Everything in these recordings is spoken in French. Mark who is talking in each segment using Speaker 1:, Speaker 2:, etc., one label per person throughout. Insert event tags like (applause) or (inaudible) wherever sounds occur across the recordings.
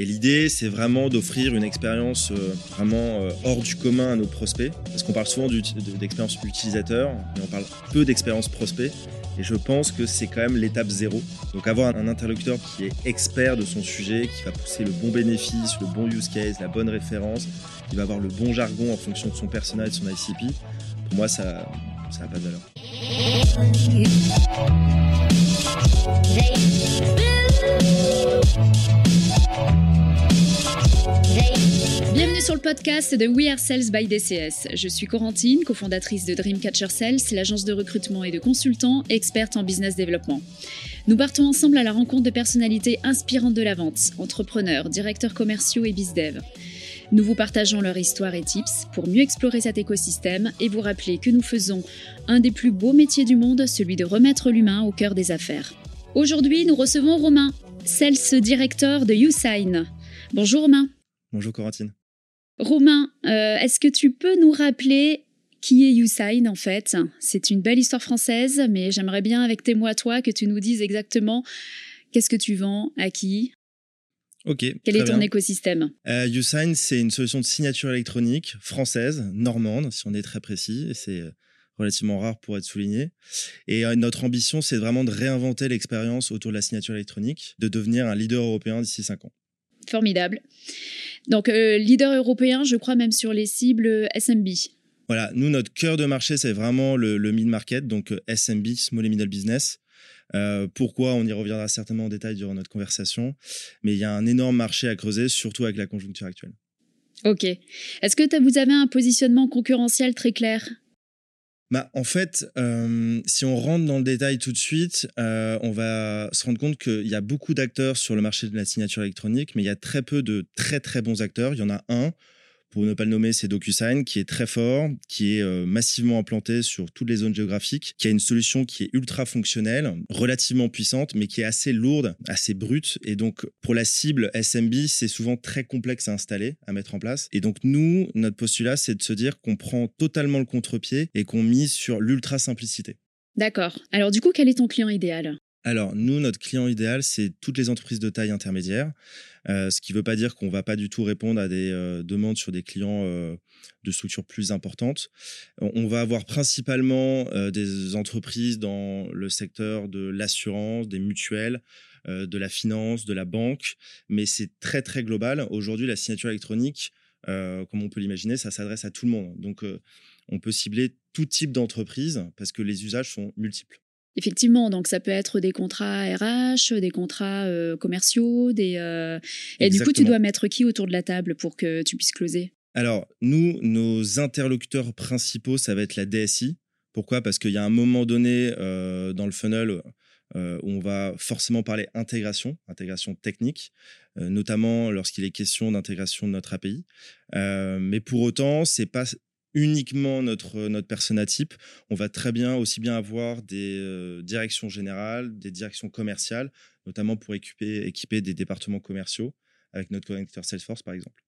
Speaker 1: Et l'idée, c'est vraiment d'offrir une expérience euh, vraiment euh, hors du commun à nos prospects, parce qu'on parle souvent d'expérience utilisateur, mais on parle peu d'expérience prospect. Et je pense que c'est quand même l'étape zéro. Donc avoir un interlocuteur qui est expert de son sujet, qui va pousser le bon bénéfice, le bon use case, la bonne référence, qui va avoir le bon jargon en fonction de son personnel et de son ICP, pour moi, ça n'a pas de valeur.
Speaker 2: Bienvenue sur le podcast de We Are Sales by DCS. Je suis Corentine, cofondatrice de Dreamcatcher Sales, l'agence de recrutement et de consultants experte en business développement. Nous partons ensemble à la rencontre de personnalités inspirantes de la vente, entrepreneurs, directeurs commerciaux et bizdev. Nous vous partageons leur histoire et tips pour mieux explorer cet écosystème et vous rappeler que nous faisons un des plus beaux métiers du monde, celui de remettre l'humain au cœur des affaires. Aujourd'hui, nous recevons Romain, Sales Director de YouSign. Bonjour Romain.
Speaker 1: Bonjour Corentine.
Speaker 2: Romain, euh, est-ce que tu peux nous rappeler qui est YouSign en fait? C'est une belle histoire française, mais j'aimerais bien avec tes mots à toi que tu nous dises exactement qu'est-ce que tu vends, à qui?
Speaker 1: Ok.
Speaker 2: Quel est ton écosystème?
Speaker 1: Euh, YouSign, c'est une solution de signature électronique française, normande, si on est très précis, et c'est euh, relativement rare pour être souligné. Et euh, notre ambition, c'est vraiment de réinventer l'expérience autour de la signature électronique, de devenir un leader européen d'ici 5 ans.
Speaker 2: Formidable. Donc, euh, leader européen, je crois même sur les cibles SMB.
Speaker 1: Voilà, nous, notre cœur de marché, c'est vraiment le, mid-market, donc SMB, Small and Middle Business. Euh, pourquoi? On y reviendra certainement en détail durant notre conversation. Mais il y a un énorme marché à creuser, surtout avec la conjoncture actuelle.
Speaker 2: Ok. Est-ce que vous avez un positionnement concurrentiel très clair?
Speaker 1: Bah, en fait, euh, si on rentre dans le détail tout de suite, euh, on va se rendre compte qu'il y a beaucoup d'acteurs sur le marché de la signature électronique, mais il y a très peu de très très bons acteurs. Il y en a un pour ne pas le nommer, c'est DocuSign, qui est très fort, qui est euh, massivement implanté sur toutes les zones géographiques, qui a une solution qui est ultra fonctionnelle, relativement puissante, mais qui est assez lourde, assez brute. Et donc, pour la cible SMB, c'est souvent très complexe à installer, à mettre en place. Et donc, nous, notre postulat, c'est de se dire qu'on prend totalement le contre-pied et qu'on mise sur l'ultra simplicité.
Speaker 2: D'accord. Alors, du coup, quel est ton client idéal?
Speaker 1: Alors, nous, notre client idéal, c'est toutes les entreprises de taille intermédiaire, euh, ce qui ne veut pas dire qu'on ne va pas du tout répondre à des euh, demandes sur des clients euh, de structures plus importantes. On va avoir principalement des entreprises dans le secteur de l'assurance, des mutuelles, de la finance, de la banque, mais c'est très, très global. Aujourd'hui, la signature électronique, comme on peut l'imaginer, ça s'adresse à tout le monde. Donc, on peut cibler tout type d'entreprise parce que les usages sont multiples.
Speaker 2: Effectivement, donc ça peut être des contrats RH, des contrats euh, commerciaux, des euh, et du coup tu dois mettre qui autour de la table pour que tu puisses closer?
Speaker 1: Alors nous, nos interlocuteurs principaux, ça va être la DSI. Pourquoi? Parce qu'il y a un moment donné euh, dans le funnel où on va forcément parler intégration, intégration technique, notamment lorsqu'il est question d'intégration de notre API. mais pour autant, c'est pas uniquement notre, notre persona type. On va très bien aussi bien avoir des euh, directions générales, des directions commerciales, notamment pour équiper, équiper des départements commerciaux avec notre connecteur Salesforce par exemple.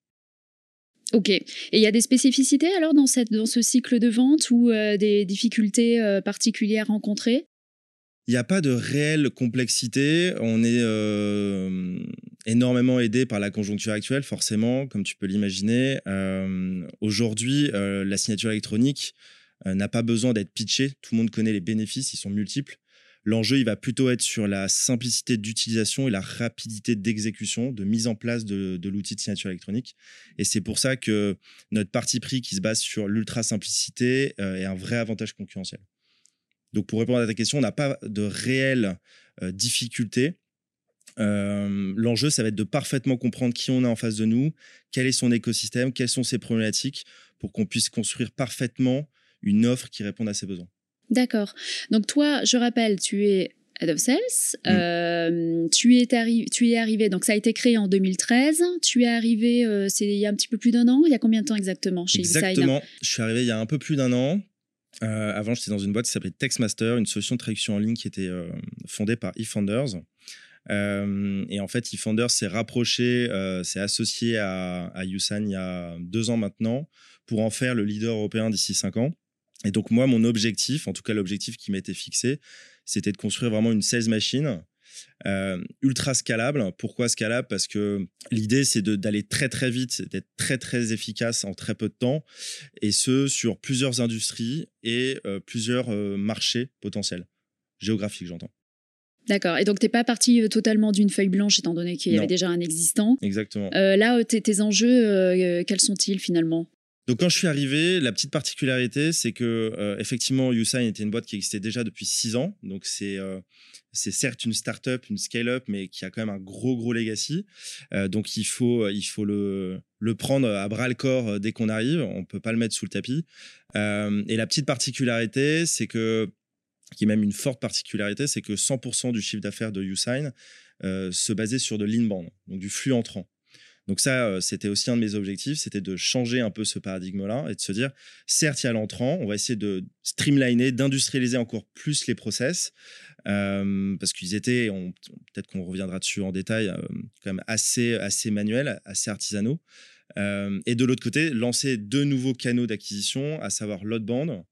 Speaker 2: Ok. Et il y a des spécificités alors dans, cette, dans ce cycle de vente ou euh, des difficultés euh, particulières rencontrées?
Speaker 1: Il n'y a pas de réelle complexité. On est euh, énormément aidé par la conjoncture actuelle, forcément, comme tu peux l'imaginer. Euh, aujourd'hui, euh, la signature électronique n'a pas besoin d'être pitchée. Tout le monde connaît les bénéfices, ils sont multiples. L'enjeu, il va plutôt être sur la simplicité d'utilisation et la rapidité d'exécution, de mise en place de, l'outil de signature électronique. Et c'est pour ça que notre parti pris qui se base sur l'ultra simplicité est un vrai avantage concurrentiel. Donc, pour répondre à ta question, on n'a pas de réelle euh, difficulté. Euh, l'enjeu, ça va être de parfaitement comprendre qui on a en face de nous, quel est son écosystème, quelles sont ses problématiques, pour qu'on puisse construire parfaitement une offre qui réponde à ses besoins.
Speaker 2: D'accord. Donc toi, je rappelle, tu es Head of Sales. Mm. Euh, tu, es tu es arrivé, donc ça a été créé en 2013. Tu es arrivé, c'est il y a un petit peu plus d'un an. Il y a combien de temps exactement chez
Speaker 1: Exactement. Je suis arrivé il y a un peu plus d'un an. Euh, avant, j'étais dans une boîte qui s'appelait Textmaster, une solution de traduction en ligne qui était euh, fondée par eFounders. Euh, et en fait, eFounders s'est rapproché, s'est associé à, à il y a deux ans maintenant pour en faire le leader européen d'ici cinq ans. Et donc, moi, mon objectif, en tout cas l'objectif qui m'était fixé, c'était de construire vraiment une sales machine ultra scalable. Pourquoi scalable? Parce que l'idée, c'est d'aller très très vite, d'être très très efficace en très peu de temps, et ce, sur plusieurs industries et plusieurs marchés potentiels, géographiques j'entends.
Speaker 2: D'accord. Et donc, tu n'es pas parti totalement d'une feuille blanche, étant donné qu'il y avait déjà un existant.
Speaker 1: Exactement.
Speaker 2: là, tes enjeux, quels sont-ils finalement?
Speaker 1: Donc quand je suis arrivé, la petite particularité, c'est que euh, effectivement, Usain était une boîte qui existait déjà depuis six ans. Donc c'est euh, c'est certes une start-up, une scale-up, mais qui a quand même un gros gros legacy. Euh, donc il faut il faut le le prendre à bras le corps dès qu'on arrive. On peut pas le mettre sous le tapis. et la petite particularité, c'est que qui est même une forte particularité, c'est que 100% du chiffre d'affaires de Usain se basait sur de l'inbound, donc du flux entrant. Donc ça, euh, c'était aussi un de mes objectifs, c'était de changer un peu ce paradigme-là et de se dire, certes, il y a l'entrant, on va essayer de streamliner, d'industrialiser encore plus les process, euh, parce qu'ils étaient, peut-être qu'on reviendra dessus en détail, euh, quand même assez, assez manuels, assez artisanaux. et de l'autre côté, lancer deux nouveaux canaux d'acquisition, à savoir l'outbound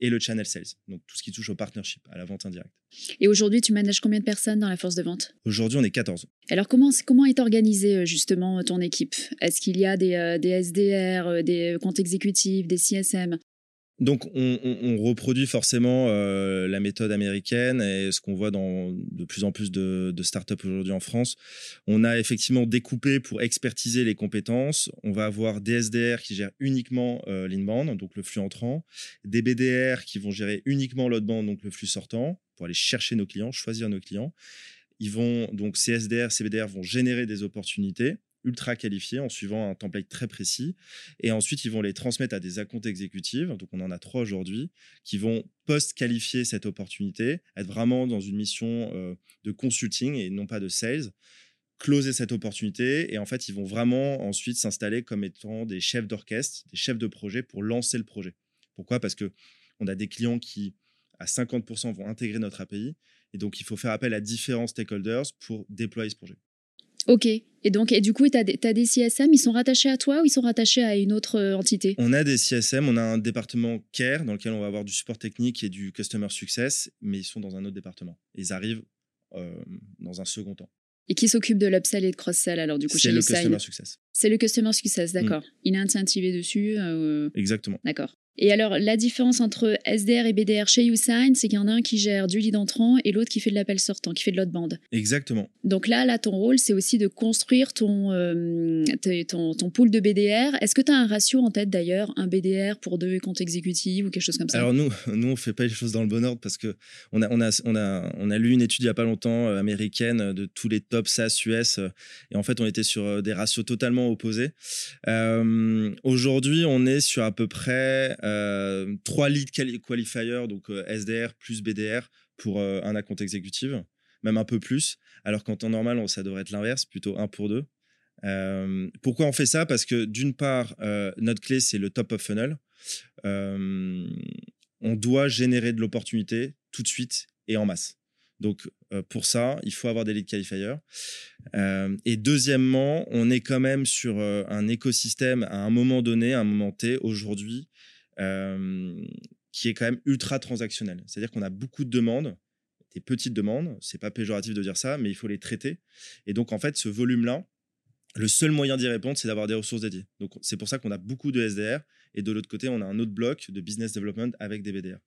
Speaker 1: et le channel sales, donc tout ce qui touche au partnership, à la vente indirecte.
Speaker 2: Et aujourd'hui, tu manages combien de personnes dans la force de vente?
Speaker 1: Aujourd'hui, on est 14.
Speaker 2: Alors, comment, comment est organisée euh, justement ton équipe? Est-ce qu'il y a des, euh, des SDR, euh, des comptes exécutifs, des CSM
Speaker 1: donc, on, reproduit forcément euh, la méthode américaine et ce qu'on voit dans de plus en plus de, startups aujourd'hui en France. On a effectivement découpé pour expertiser les compétences. On va avoir des SDR qui gèrent uniquement euh, l'inbound, donc le flux entrant, des BDR qui vont gérer uniquement l'outbound, donc le flux sortant, pour aller chercher nos clients, choisir nos clients. Ils vont donc ces SDR, ces BDR vont générer des opportunités ultra qualifiés en suivant un template très précis. Et ensuite, ils vont les transmettre à des accounts exécutives. Donc, on en a trois aujourd'hui qui vont post-qualifier cette opportunité, être vraiment dans une mission euh, de consulting et non pas de sales closer cette opportunité et en fait ils vont vraiment ensuite s'installer comme étant des chefs d'orchestre, des chefs de projet pour lancer le projet. Pourquoi? Parce que on a des clients qui à 50% vont intégrer notre API et donc il faut faire appel à différents stakeholders pour déployer ce projet.
Speaker 2: Ok. Et donc, et du coup, tu as, des CSM, ils sont rattachés à toi ou ils sont rattachés à une autre euh, entité?
Speaker 1: On a des CSM, on a un département care dans lequel on va avoir du support technique et du customer success, mais ils sont dans un autre département. Ils arrivent euh, dans un second temps.
Speaker 2: Et qui s'occupe de l'upsell et de cross-sell alors du coup
Speaker 1: C'est le customer success.
Speaker 2: C'est le customer success, d'accord. Mm. Il est incentivé dessus. Euh,
Speaker 1: Exactement.
Speaker 2: D'accord. Et alors, la différence entre SDR et BDR chez YouSign, c'est qu'il y en a un qui gère du lead entrant et l'autre qui fait de l'appel sortant, qui fait de l'autre bande.
Speaker 1: Exactement.
Speaker 2: Donc là, là, ton rôle, c'est aussi de construire ton, euh, ton, ton, pool de BDR. Est-ce que tu as un ratio en tête d'ailleurs, un BDR pour deux comptes exécutifs ou quelque chose comme ça?
Speaker 1: Alors nous, nous on fait pas les choses dans le bon ordre parce que on a, on a, on a, on a lu une étude il y a pas longtemps euh, américaine de tous les top SaaS US euh, et en fait, on était sur des ratios totalement opposés. Aujourd'hui, on est sur à peu près euh, trois lead qualifiers, donc euh, SDR plus BDR pour euh, un account exécutif, même un peu plus. Alors qu'en temps normal, ça devrait être l'inverse, plutôt un pour deux. pourquoi on fait ça? Parce que d'une part, notre clé, c'est le top of funnel. on doit générer de l'opportunité tout de suite et en masse. Donc, pour ça, il faut avoir des lead qualifiers. et deuxièmement, on est quand même sur un écosystème à un moment donné, un moment T, aujourd'hui, euh, qui est quand même ultra transactionnel. C'est-à-dire qu'on a beaucoup de demandes, des petites demandes, c'est pas péjoratif de dire ça, mais il faut les traiter. Et donc, en fait, ce volume-là, le seul moyen d'y répondre, c'est d'avoir des ressources dédiées. Donc, c'est pour ça qu'on a beaucoup de SDR. Et de l'autre côté, on a un autre bloc de business development avec des BDR.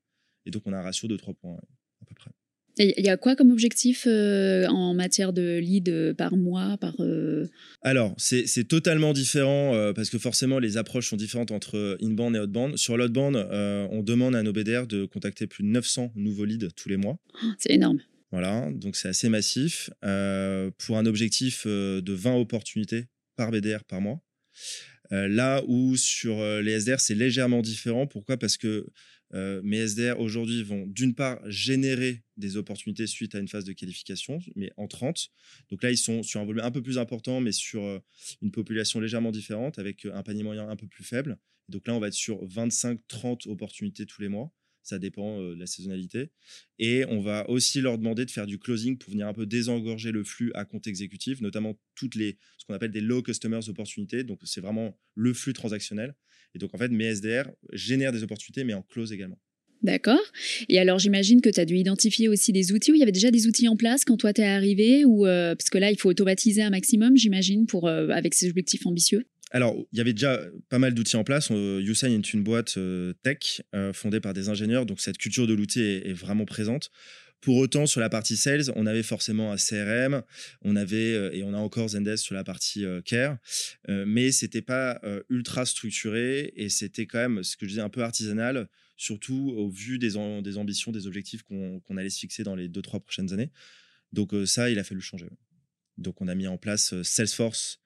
Speaker 1: Et donc, on a un ratio de 3 points à peu près.
Speaker 2: Il y a quoi comme objectif euh, en matière de lead euh, par mois par, euh?
Speaker 1: Alors, c'est totalement différent parce que forcément, les approches sont différentes entre inbound et outbound. Sur l'outbound, on demande à nos BDR de contacter plus de 900 nouveaux leads tous les mois.
Speaker 2: Oh, c'est énorme.
Speaker 1: Voilà, donc c'est assez massif pour un objectif de 20 opportunités par BDR par mois. là où sur les SDR, c'est légèrement différent. Pourquoi? Parce que euh, mes SDR aujourd'hui vont d'une part générer des opportunités suite à une phase de qualification, mais en 30. Donc là, ils sont sur un volume un peu plus important, mais sur euh, une population légèrement différente, avec euh, un panier moyen un peu plus faible. donc là, on va être sur 25-30 opportunités tous les mois ça dépend de la saisonnalité. Et on va aussi leur demander de faire du closing pour venir un peu désengorger le flux à compte exécutif, notamment toutes les, ce qu'on appelle des low customers opportunités. Donc, c'est vraiment le flux transactionnel. Et donc, en fait, mes SDR génèrent des opportunités, mais en close également.
Speaker 2: D'accord. Et alors, j'imagine que tu as dû identifier aussi des outils où il y avait déjà des outils en place quand toi t'es arrivé ou parce que là, il faut automatiser un maximum, j'imagine, pour avec ces objectifs ambitieux.
Speaker 1: Alors, il y avait déjà pas mal d'outils en place. Usain est une boîte tech fondée par des ingénieurs, donc cette culture de l'outil est, vraiment présente. Pour autant, sur la partie sales, on avait forcément un CRM, on avait et on a encore Zendesk sur la partie care, mais c'était pas ultra structuré et c'était quand même ce que je disais un peu artisanal, surtout au vu des, des ambitions, des objectifs qu'on allait se fixer dans les deux trois prochaines années. Donc ça, il a fallu changer. Donc on a mis en place Salesforce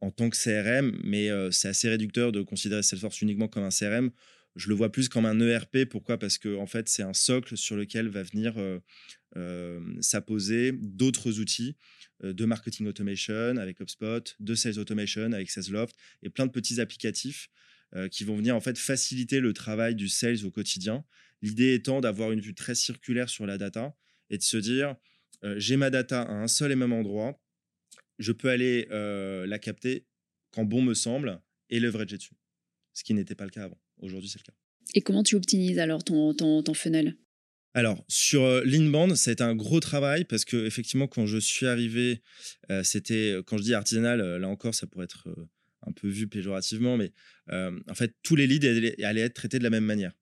Speaker 1: en tant que CRM, mais c'est assez réducteur de considérer Salesforce uniquement comme un CRM je le vois plus comme un ERP. Pourquoi? Parce que en fait, c'est un socle sur lequel va venir euh, euh, s'apposer d'autres outils euh, de marketing automation avec HubSpot, de sales automation avec SalesLoft et plein de petits applicatifs qui vont venir en fait faciliter le travail du sales au quotidien. L'idée étant d'avoir une vue très circulaire sur la data et de se dire j'ai ma data à un seul et même endroit, je peux aller la capter quand bon me semble et leverager dessus, ce qui n'était pas le cas avant. Aujourd'hui, c'est le cas.
Speaker 2: Et comment tu optimises alors ton, ton, ton funnel?
Speaker 1: Alors, sur euh, l'Inbound, ça a été un gros travail parce que, effectivement, quand je suis arrivé, euh, c'était, quand je dis artisanal, euh, là encore, ça pourrait être un peu vu péjorativement, mais en fait, tous les leads allaient, être traités de la même manière.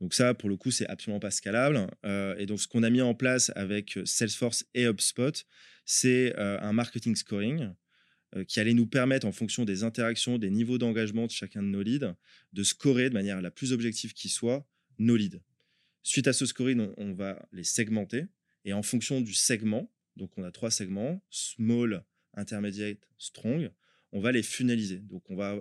Speaker 1: Donc, ça, pour le coup, c'est absolument pas scalable. et donc, ce qu'on a mis en place avec Salesforce et HubSpot, c'est un marketing scoring euh, qui allait nous permettre, en fonction des interactions, des niveaux d'engagement de chacun de nos leads, de scorer de manière la plus objective qui soit nos leads. Suite à ce scoring, on, va les segmenter et en fonction du segment, donc on a trois segments, small, intermediate, strong, on va les funneliser. Donc on va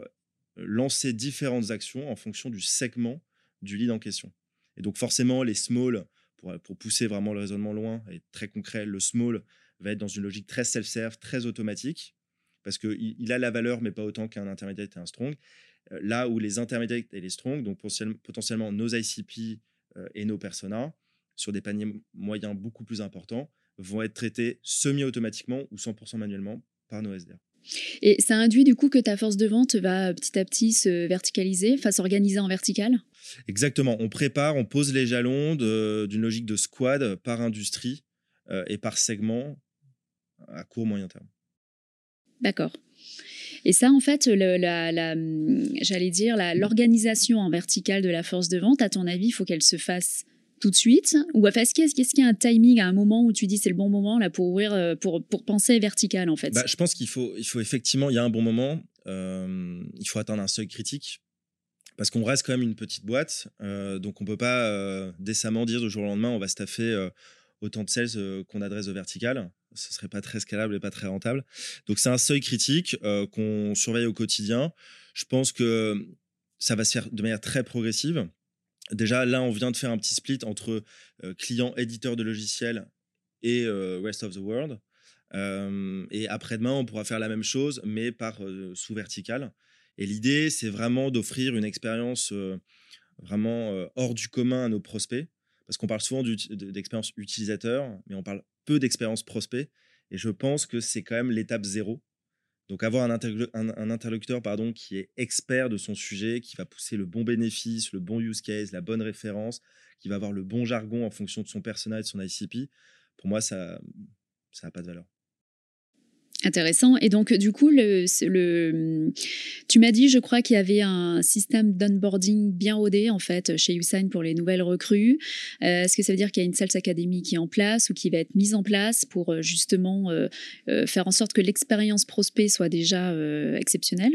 Speaker 1: lancer différentes actions en fonction du segment du lead en question. Et donc forcément, les small, pour, pour pousser vraiment le raisonnement loin et très concret, le small va être dans une logique très self-serve, très automatique parce qu'il il a la valeur, mais pas autant qu'un intermediate et un strong. Euh, là où les intermediates et les strong, donc potentiellement nos ICP euh, et nos personas, sur des paniers moyens beaucoup plus importants, vont être traités semi-automatiquement ou 100% manuellement par nos SDR.
Speaker 2: Et ça induit du coup que ta force de vente va petit à petit se verticaliser, enfin s'organiser en vertical
Speaker 1: Exactement. On prépare, on pose les jalons d'une logique de squad par industrie euh, et par segment à court moyen terme.
Speaker 2: D'accord. Et ça, en fait, la, j'allais dire, l'organisation en verticale de la force de vente, à ton avis, il faut qu'elle se fasse tout de suite Ou est-ce qu'il y, a un timing à un moment où tu dis c'est le bon moment là pour ouvrir, euh, pour, pour penser vertical en fait?
Speaker 1: Bah, Je pense qu'il faut, il faut effectivement, il y a un bon moment, euh, il faut atteindre un seuil critique parce qu'on reste quand même une petite boîte, euh, donc on peut pas décemment dire du jour au lendemain on va staffer autant de sales qu'on adresse au vertical ce serait pas très scalable et pas très rentable. Donc c'est un seuil critique euh, qu'on surveille au quotidien. Je pense que ça va se faire de manière très progressive. Déjà, là, on vient de faire un petit split entre euh, clients éditeurs de logiciels et euh, rest of the world. et après-demain, on pourra faire la même chose, mais par sous vertical. Et l'idée, c'est vraiment d'offrir une expérience vraiment hors du commun à nos prospects parce qu'on parle souvent d'expérience utilisateur, mais on parle peu d'expérience prospect. Et je pense que c'est quand même l'étape zéro. Donc avoir un, interlocuteur, pardon, qui est expert de son sujet, qui va pousser le bon bénéfice, le bon use case, la bonne référence, qui va avoir le bon jargon en fonction de son personnel, de son ICP, pour moi, ça n'a pas de valeur.
Speaker 2: Intéressant. Et donc, du coup, le, tu m'as dit, je crois qu'il y avait un système d'onboarding bien rodé, en fait, chez Usain pour les nouvelles recrues. Euh, est-ce que ça veut dire qu'il y a une Sales Academy qui est en place ou qui va être mise en place pour euh, justement euh, faire en sorte que l'expérience prospect soit déjà exceptionnelle?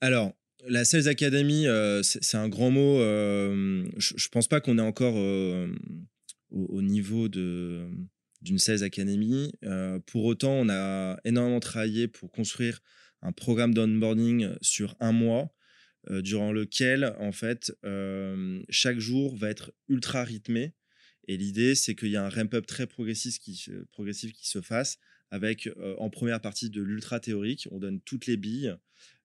Speaker 1: Alors, la Sales Academy, c'est un grand mot. je ne pense pas qu'on est encore au, niveau de d'une 16 Academy. Euh, pour autant, on a énormément travaillé pour construire un programme d'onboarding sur un mois, euh, durant lequel, en fait, euh, chaque jour va être ultra rythmé. Et l'idée, c'est qu'il y a un ramp-up très progressif qui, progressif qui se fasse avec, en première partie, de l'ultra théorique. On donne toutes les billes.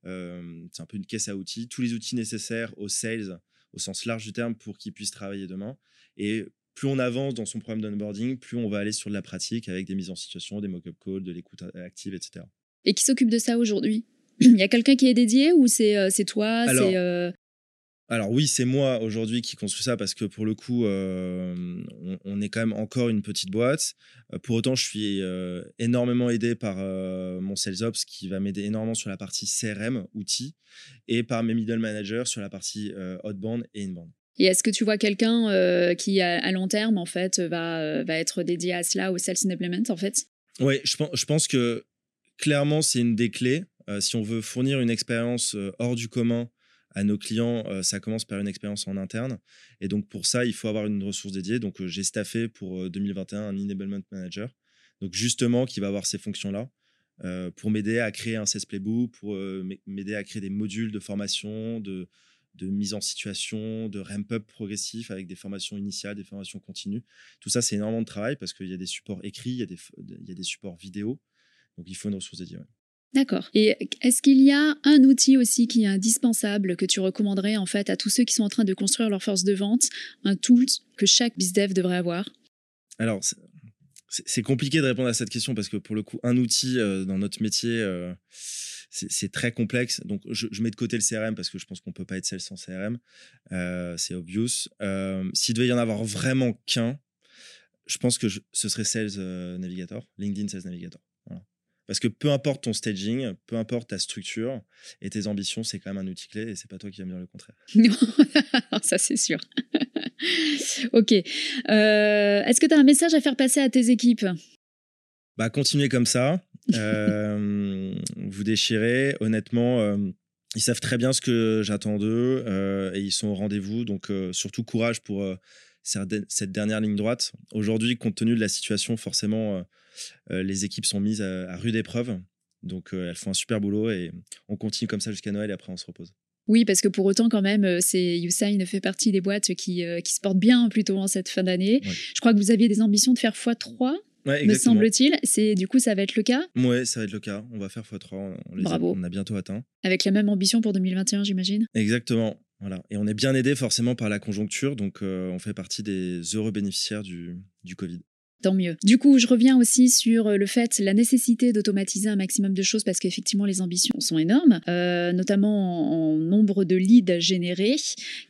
Speaker 1: c'est un peu une caisse à outils, tous les outils nécessaires aux sales au sens large du terme pour qu'ils puissent travailler demain. Et plus on avance dans son programme d'onboarding, plus on va aller sur de la pratique avec des mises en situation, des mock-up calls, de l'écoute active, etc.
Speaker 2: Et qui s'occupe de ça aujourd'hui? (clears throat) Il y a quelqu'un qui est dédié ou c'est euh, toi
Speaker 1: Alors, euh, alors oui, c'est moi aujourd'hui qui construis ça parce que pour le coup, euh, on, est quand même encore une petite boîte. Euh, pour autant, je suis euh, énormément aidé par mon sales ops qui va m'aider énormément sur la partie CRM, outils, et par mes middle managers sur la partie outbound et inbound.
Speaker 2: Et est-ce que tu vois quelqu'un qui, à, long terme, en fait, va, va être dédié à cela, au sales enablement, en fait?
Speaker 1: Oui, je pense, je pense que clairement, c'est une des clés. si on veut fournir une expérience hors du commun à nos clients, euh, ça commence par une expérience en interne. Et donc, pour ça, il faut avoir une ressource dédiée. Donc, euh, j'ai staffé pour 2021 euh, un enablement manager. Donc, justement, qui va avoir ces fonctions-là pour m'aider à créer un CES Playbook, pour m'aider à créer des modules de formation, de, de mise en situation, de ramp-up progressif avec des formations initiales, des formations continues. Tout ça, c'est énormément de travail parce qu'il y a des supports écrits, il y a des, il y a des supports vidéo. Donc, il faut une ressource dédiée.
Speaker 2: D'accord. Et est-ce qu'il y a un outil aussi qui est indispensable que tu recommanderais en fait à tous ceux qui sont en train de construire leur force de vente, un tool que chaque bizdev devrait avoir?
Speaker 1: Alors, c'est compliqué de répondre à cette question parce que pour le coup, un outil euh, dans notre métier, euh, c'est très complexe. Donc, je, mets de côté le CRM parce que je pense qu'on peut pas être seul sans CRM. Euh, c'est obvious. S'il devait y en avoir vraiment qu'un, je pense que ce serait Sales Navigator, LinkedIn Sales Navigator. Parce que peu importe ton staging, peu importe ta structure et tes ambitions, c'est quand même un outil clé et c'est pas toi qui vas me dire le contraire. (laughs)
Speaker 2: Non, (laughs) ça c'est sûr. (laughs) ok. Euh, est-ce que tu as un message à faire passer à tes équipes?
Speaker 1: Bah, Continuez comme ça. Euh, vous déchirez. Honnêtement, euh, ils savent très bien ce que j'attends d'eux et ils sont au rendez-vous. Donc surtout courage pour cette dernière ligne droite. Aujourd'hui, compte tenu de la situation, forcément euh, les équipes sont mises à, rude épreuve. Donc, euh, elles font un super boulot et on continue comme ça jusqu'à Noël et après, on se repose.
Speaker 2: Oui, parce que pour autant, quand même, euh, c'est Usain fait partie des boîtes qui, qui se portent bien plutôt en cette fin d'année. Je crois que vous aviez des ambitions de faire x3, me semble-t-il. C'est du coup, ça va être le cas?
Speaker 1: Oui, ça va être le cas. On va faire x3. On Bravo. on a bientôt atteint.
Speaker 2: Avec la même ambition pour 2021, j'imagine?
Speaker 1: Exactement. Voilà. Et on est bien aidé forcément par la conjoncture, donc on fait partie des heureux bénéficiaires du, du Covid.
Speaker 2: Tant mieux. Du coup, je reviens aussi sur euh, le fait, la nécessité d'automatiser un maximum de choses parce qu'effectivement, les ambitions sont énormes, euh, notamment en, nombre de leads générés.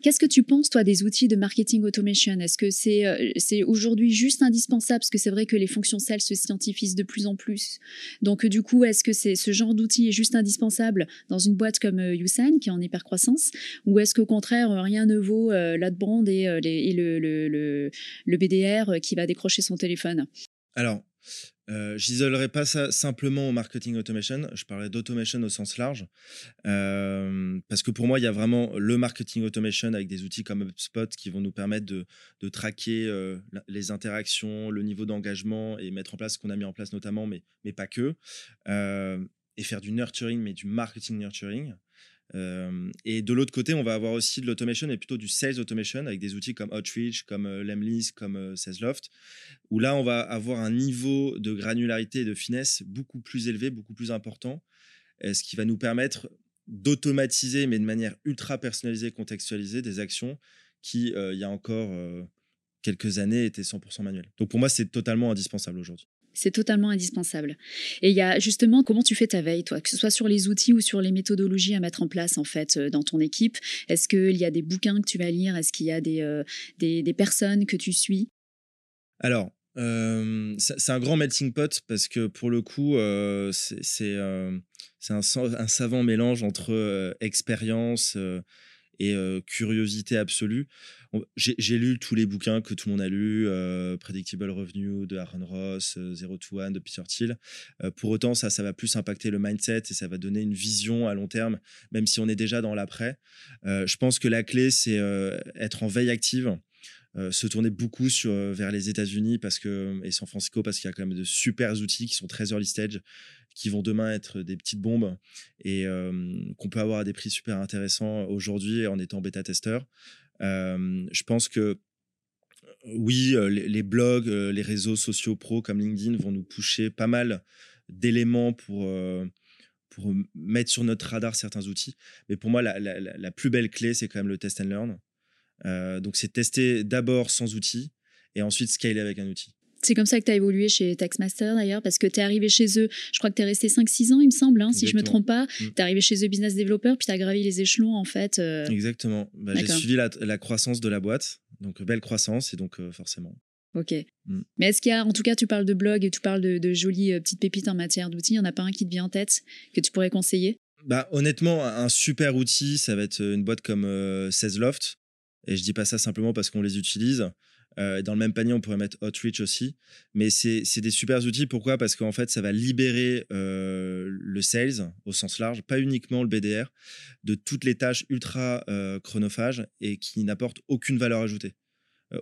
Speaker 2: Qu'est-ce que tu penses, toi, des outils de marketing automation? Est-ce que c'est euh, c'est aujourd'hui juste indispensable? Parce que c'est vrai que les fonctions sales se scientifisent de plus en plus. Donc, du coup, est-ce que c'est ce genre d'outil est juste indispensable dans une boîte comme Usain, qui est en hypercroissance? Ou est-ce qu'au contraire, rien ne vaut l'adbrand et, et le, le, le, le BDR qui va décrocher son téléphone
Speaker 1: alors, euh, j'isolerai pas ça simplement au marketing automation, je parlerai d'automation au sens large, euh, parce que pour moi, il y a vraiment le marketing automation avec des outils comme HubSpot qui vont nous permettre de, de traquer euh, les interactions, le niveau d'engagement et mettre en place ce qu'on a mis en place notamment, mais, mais pas que, euh, et faire du nurturing, mais du marketing nurturing. Euh, et de l'autre côté, on va avoir aussi de l'automation et plutôt du sales automation avec des outils comme Outreach, comme euh, Lemlist, comme euh, SalesLoft, où là, on va avoir un niveau de granularité et de finesse beaucoup plus élevé, beaucoup plus important, ce qui va nous permettre d'automatiser, mais de manière ultra personnalisée, contextualisée, des actions qui, il y a encore quelques années, étaient 100% manuelles. Donc pour moi, c'est totalement indispensable aujourd'hui.
Speaker 2: C'est totalement indispensable. Et il y a justement comment tu fais ta veille, toi, que ce soit sur les outils ou sur les méthodologies à mettre en place en fait euh, dans ton équipe. Est-ce qu'il y a des bouquins que tu vas lire? Est-ce qu'il y a des, euh, des, personnes que tu suis?
Speaker 1: Alors, euh, c'est un grand melting pot parce que pour le coup, c'est un, savant mélange entre expérience et curiosité absolue. J'ai lu tous les bouquins que tout le monde a lus, Predictable Revenue de Aaron Ross, Zero to One de Peter Thiel. pour autant, ça, ça va plus impacter le mindset et ça va donner une vision à long terme, même si on est déjà dans l'après. je pense que la clé, c'est être en veille active. se tourner beaucoup vers les États-Unis et San Francisco parce qu'il y a quand même de super outils qui sont très early stage qui vont demain être des petites bombes et qu'on peut avoir à des prix super intéressants aujourd'hui en étant bêta-testeur. Je pense que oui, les, blogs, les réseaux sociaux pro comme LinkedIn vont nous pousser pas mal d'éléments pour, pour mettre sur notre radar certains outils. Mais pour moi, la, la plus belle clé, c'est quand même le test and learn. donc, c'est tester d'abord sans outils et ensuite scaler avec un outil.
Speaker 2: C'est comme ça que tu as évolué chez Taxmaster d'ailleurs, parce que tu es arrivé chez eux, je crois que tu es resté 5-6 ans, il me semble, hein, si je me trompe pas. Mm. Tu es arrivé chez eux business developer, puis tu as gravi les échelons en fait. Euh.
Speaker 1: Exactement. Bah, j'ai suivi la, croissance de la boîte, donc belle croissance, et donc euh, forcément.
Speaker 2: Ok. Mm. Mais est-ce qu'il y a, en tout cas, tu parles de blog et tu parles de, de jolies euh, petites pépites en matière d'outils, il n'y en a pas un qui te vient en tête que tu pourrais conseiller?
Speaker 1: Bah, Honnêtement, un super outil, ça va être une boîte comme 16 Loft. Et je dis pas ça simplement parce qu'on les utilise. Euh, dans le même panier, on pourrait mettre Outreach aussi. Mais c'est des super outils. Pourquoi? Parce qu'en fait, ça va libérer euh, le sales au sens large, pas uniquement le BDR, de toutes les tâches ultra euh, chronophages et qui n'apportent aucune valeur ajoutée,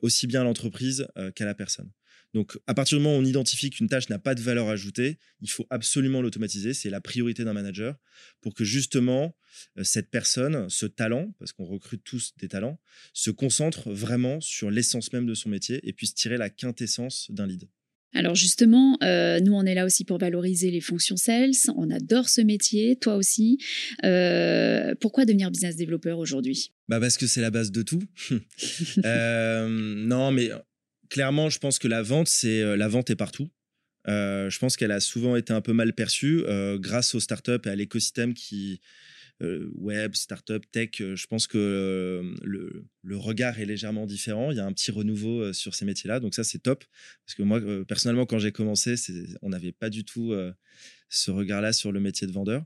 Speaker 1: aussi bien à l'entreprise qu'à la personne. Donc, à partir du moment où on identifie qu'une tâche n'a pas de valeur ajoutée, il faut absolument l'automatiser. C'est la priorité d'un manager pour que justement euh, cette personne, ce talent, parce qu'on recrute tous des talents, se concentre vraiment sur l'essence même de son métier et puisse tirer la quintessence d'un lead.
Speaker 2: Alors justement, euh, nous on est là aussi pour valoriser les fonctions sales. On adore ce métier, toi aussi. Euh, pourquoi devenir business developer aujourd'hui?
Speaker 1: Bah parce que c'est la base de tout. (laughs) non, mais clairement, je pense que la vente, c'est euh, la vente est partout. Euh, je pense qu'elle a souvent été un peu mal perçue euh, grâce aux startups et à l'écosystème qui web, startup, tech. je pense que le, le, regard est légèrement différent. Il y a un petit renouveau sur ces métiers-là, donc ça c'est top. Parce que moi, personnellement, quand j'ai commencé, on n'avait pas du tout ce regard-là sur le métier de vendeur.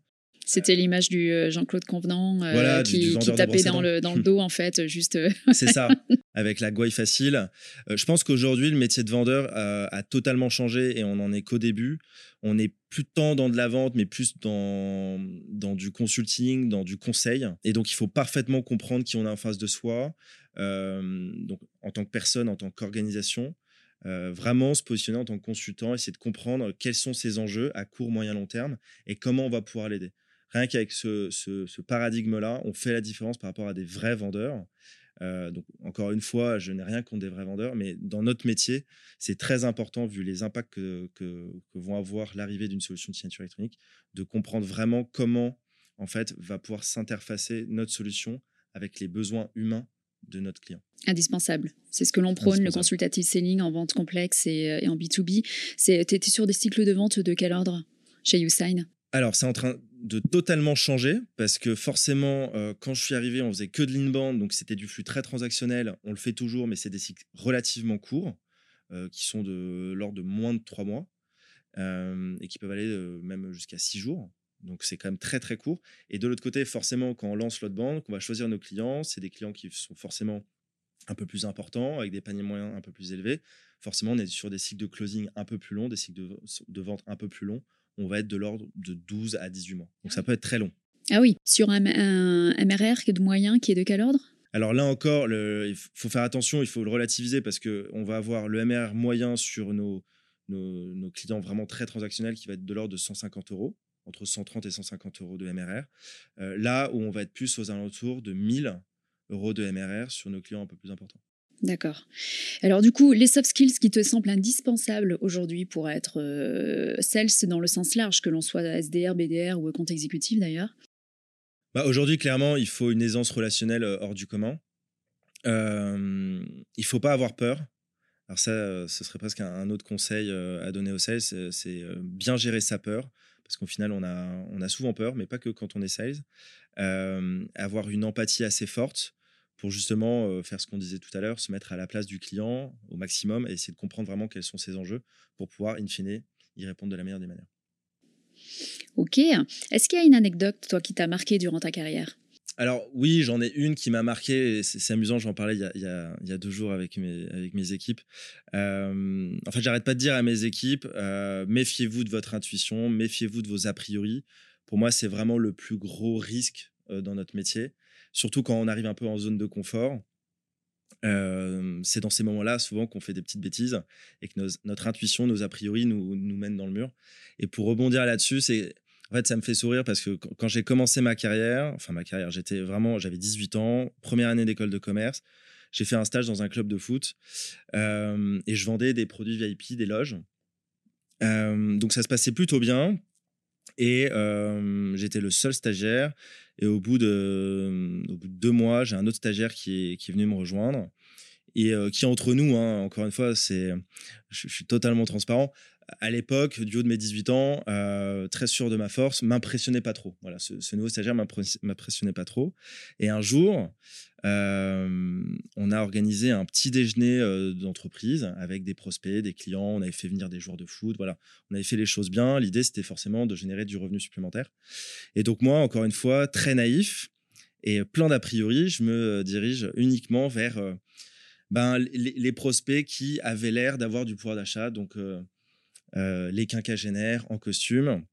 Speaker 2: C'était l'image du euh, Jean-Claude Convenant euh, qui, tapait dans le, dans le (laughs) dos, en fait, juste. Euh, (laughs)
Speaker 1: C'est ça, (laughs) avec la gouaille facile. je pense qu'aujourd'hui, le métier de vendeur a totalement changé et on n'en est qu'au début. On n'est plus tant dans de la vente, mais plus dans, dans du consulting, dans du conseil. Et donc, il faut parfaitement comprendre qui on a en face de soi, donc, en tant que personne, en tant qu'organisation. vraiment se positionner en tant que consultant, essayer de comprendre quels sont ses enjeux à court, moyen, long terme et comment on va pouvoir l'aider. Rien qu'avec ce, paradigme-là, on fait la différence par rapport à des vrais vendeurs. Euh, donc, encore une fois, je n'ai rien contre des vrais vendeurs, mais dans notre métier, c'est très important, vu les impacts que, que, vont avoir l'arrivée d'une solution de signature électronique, de comprendre vraiment comment, en fait, va pouvoir s'interfacer notre solution avec les besoins humains de notre client.
Speaker 2: Indispensable. C'est ce que l'on prône, le consultative selling en vente complexe et, euh, et en B2B. Tu étais sur des cycles de vente de quel ordre? Chez YouSign?
Speaker 1: Alors, c'est en train de totalement changer parce que forcément, euh, quand je suis arrivé, on faisait que de l'inbound, donc c'était du flux très transactionnel. On le fait toujours, mais c'est des cycles relativement courts euh, qui sont de l'ordre de moins de trois mois euh, et qui peuvent aller même jusqu'à six jours. Donc, c'est quand même très très court. Et de l'autre côté, forcément, quand on lance l'outbound, qu'on va choisir nos clients, c'est des clients qui sont forcément un peu plus importants, avec des paniers moyens un peu plus élevés. Forcément, on est sur des cycles de closing un peu plus longs, des cycles de vente un peu plus longs on va être de l'ordre de 12 à 18 mois. Donc ça peut être très long.
Speaker 2: Ah oui, sur un, MRR qui est de moyen, qui est de quel ordre?
Speaker 1: Alors là encore, il faut faire attention, il faut le relativiser parce qu'on va avoir le MRR moyen sur nos, nos, clients vraiment très transactionnels qui va être de l'ordre de 150 euros, entre 130 et 150 euros de MRR. Euh, là où on va être plus aux alentours de 1000 euros de MRR sur nos clients un peu plus importants.
Speaker 2: D'accord. Alors du coup, les soft skills qui te semblent indispensables aujourd'hui pour être euh, sales dans le sens large, que l'on soit SDR, BDR ou compte exécutif d'ailleurs?
Speaker 1: Bah, Aujourd'hui, clairement, il faut une aisance relationnelle euh, hors du commun. Euh, il faut pas avoir peur. Alors ça, euh, ce serait presque un, autre conseil à donner aux sales, c'est bien gérer sa peur, parce qu'au final, on a, on a souvent peur, mais pas que quand on est sales. avoir une empathie assez forte, pour justement euh, faire ce qu'on disait tout à l'heure, se mettre à la place du client au maximum et essayer de comprendre vraiment quels sont ses enjeux pour pouvoir, in fine, y répondre de la meilleure des manières.
Speaker 2: Ok. Est-ce qu'il y a une anecdote, toi, qui t'a marqué durant ta carrière?
Speaker 1: Alors oui, j'en ai une qui m'a marqué, c'est amusant, j'en parlais il y, a, deux jours avec mes, avec mes équipes. Euh, en fait, j'arrête pas de dire à mes équipes, euh, méfiez-vous de votre intuition, méfiez-vous de vos a priori. Pour moi, c'est vraiment le plus gros risque dans notre métier surtout quand on arrive un peu en zone de confort. Euh, c'est dans ces moments-là souvent qu'on fait des petites bêtises et que notre intuition, nos a priori nous, nous mènent dans le mur. Et pour rebondir là-dessus, c'est en fait ça me fait sourire parce que quand j'ai commencé ma carrière, enfin ma carrière, j'étais vraiment, j'avais 18 ans, première année d'école de commerce, j'ai fait un stage dans un club de foot euh, et je vendais des produits VIP, des loges. Euh, donc ça se passait plutôt bien. Et j'étais le seul stagiaire. Et au bout de, deux mois, j'ai un autre stagiaire qui est, venu me rejoindre. et qui entre nous, hein, encore une fois, c'est, je, suis totalement transparent. À l'époque, du haut de mes 18 ans, très sûr de ma force, m'impressionnait pas trop. Voilà, ce, nouveau stagiaire m'impressionnait pas trop. Et un jour, on a organisé un petit déjeuner d'entreprise avec des prospects, des clients. On avait fait venir des joueurs de foot. Voilà, on avait fait les choses bien. L'idée, c'était forcément de générer du revenu supplémentaire. Et donc moi, encore une fois, très naïf et plein d'a priori, je me dirige uniquement vers ben, les, prospects qui avaient l'air d'avoir du pouvoir d'achat. Donc les quinquagénaires en costume.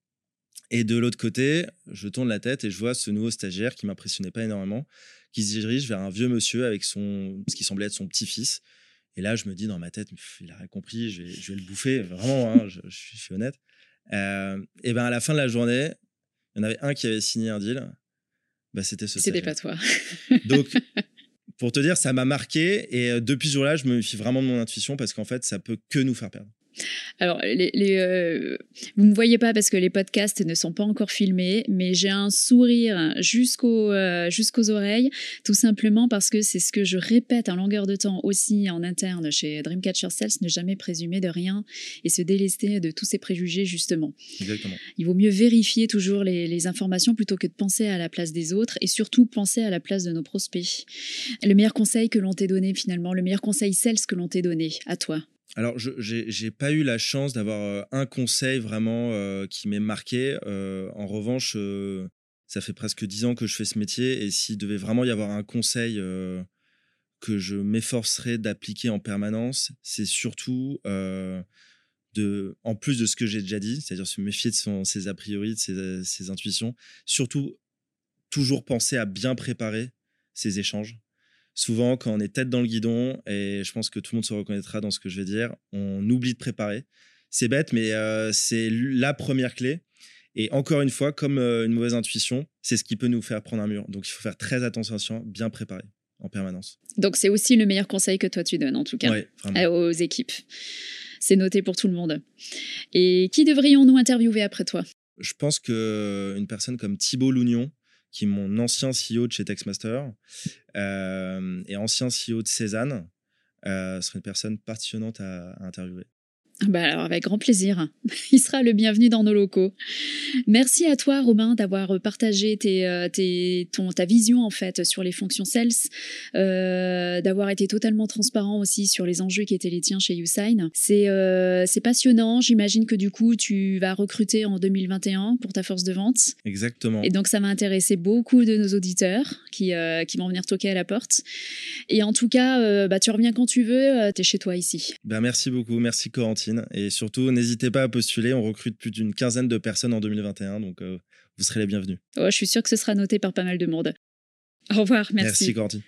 Speaker 1: Et de l'autre côté, je tourne la tête et je vois ce nouveau stagiaire qui m'impressionnait pas énormément, qui se dirige vers un vieux monsieur avec son, ce qui semblait être son petit-fils. Et là, je me dis dans ma tête, il a rien compris, je vais, le bouffer. Vraiment, hein, je, suis honnête. Euh, et ben à la fin de la journée, il y en avait un qui avait signé un deal. Bah, c'était ce
Speaker 2: C'était pas toi. (laughs)
Speaker 1: Donc, (laughs) pour te dire, ça m'a marqué. Et euh, depuis ce jour-là, je me fie vraiment de mon intuition parce qu'en fait, ça peut que nous faire perdre.
Speaker 2: Alors, les, euh, vous ne me voyez pas parce que les podcasts ne sont pas encore filmés, mais j'ai un sourire jusqu'aux euh, jusqu'aux oreilles, tout simplement parce que c'est ce que je répète en longueur de temps aussi en interne chez Dreamcatcher Sales, ne jamais présumer de rien et se délester de tous ces préjugés, justement.
Speaker 1: Exactement.
Speaker 2: Il vaut mieux vérifier toujours les, les informations plutôt que de penser à la place des autres et surtout penser à la place de nos prospects. Le meilleur conseil que l'on t'ait donné finalement, le meilleur conseil sales que l'on t'ait donné à toi,
Speaker 1: alors, je n'ai pas eu la chance d'avoir euh, un conseil vraiment euh, qui m'ait marqué. Euh, en revanche, ça fait presque dix ans que je fais ce métier et s'il devait vraiment y avoir un conseil que je m'efforcerais d'appliquer en permanence, c'est surtout de, en plus de ce que j'ai déjà dit, c'est-à-dire se méfier de ses a priori, de ses intuitions, surtout toujours penser à bien préparer ses échanges souvent, quand on est tête dans le guidon, et je pense que tout le monde se reconnaîtra dans ce que je vais dire, on oublie de préparer. C'est bête, mais euh, c'est la première clé. Et encore une fois, comme euh, une mauvaise intuition, c'est ce qui peut nous faire prendre un mur. Donc il faut faire très attention, bien préparer en permanence.
Speaker 2: Donc c'est aussi le meilleur conseil que toi tu donnes, en tout cas, aux équipes. C'est noté pour tout le monde. Et qui devrions-nous interviewer après toi?
Speaker 1: Je pense qu'une personne comme Thibault Lougnon, qui est mon ancien CEO de chez Textmaster euh, et ancien CEO de Cézanne, euh, serait une personne passionnante à interviewer.
Speaker 2: Bah alors avec grand plaisir. (laughs) Il sera le bienvenu dans nos locaux. Merci à toi Romain d'avoir partagé tes, euh, tes, ton, ta vision en fait sur les fonctions sales, euh, d'avoir été totalement transparent aussi sur les enjeux qui étaient les tiens chez Usign. C'est euh, passionnant. J'imagine que du coup tu vas recruter en 2021 pour ta force de vente.
Speaker 1: Exactement.
Speaker 2: Et donc ça va intéresser beaucoup de nos auditeurs qui, euh, qui vont venir toquer à la porte. Et en tout cas, euh, bah, tu reviens quand tu veux. tu es chez toi ici.
Speaker 1: Ben, merci beaucoup. Merci Et surtout, n'hésitez pas à postuler. On recrute plus d'une quinzaine de personnes en 2021, donc euh, vous serez les bienvenus.
Speaker 2: Oh, je suis sûre que ce sera noté par pas mal de monde. Au revoir, merci.
Speaker 1: Merci, Cordy.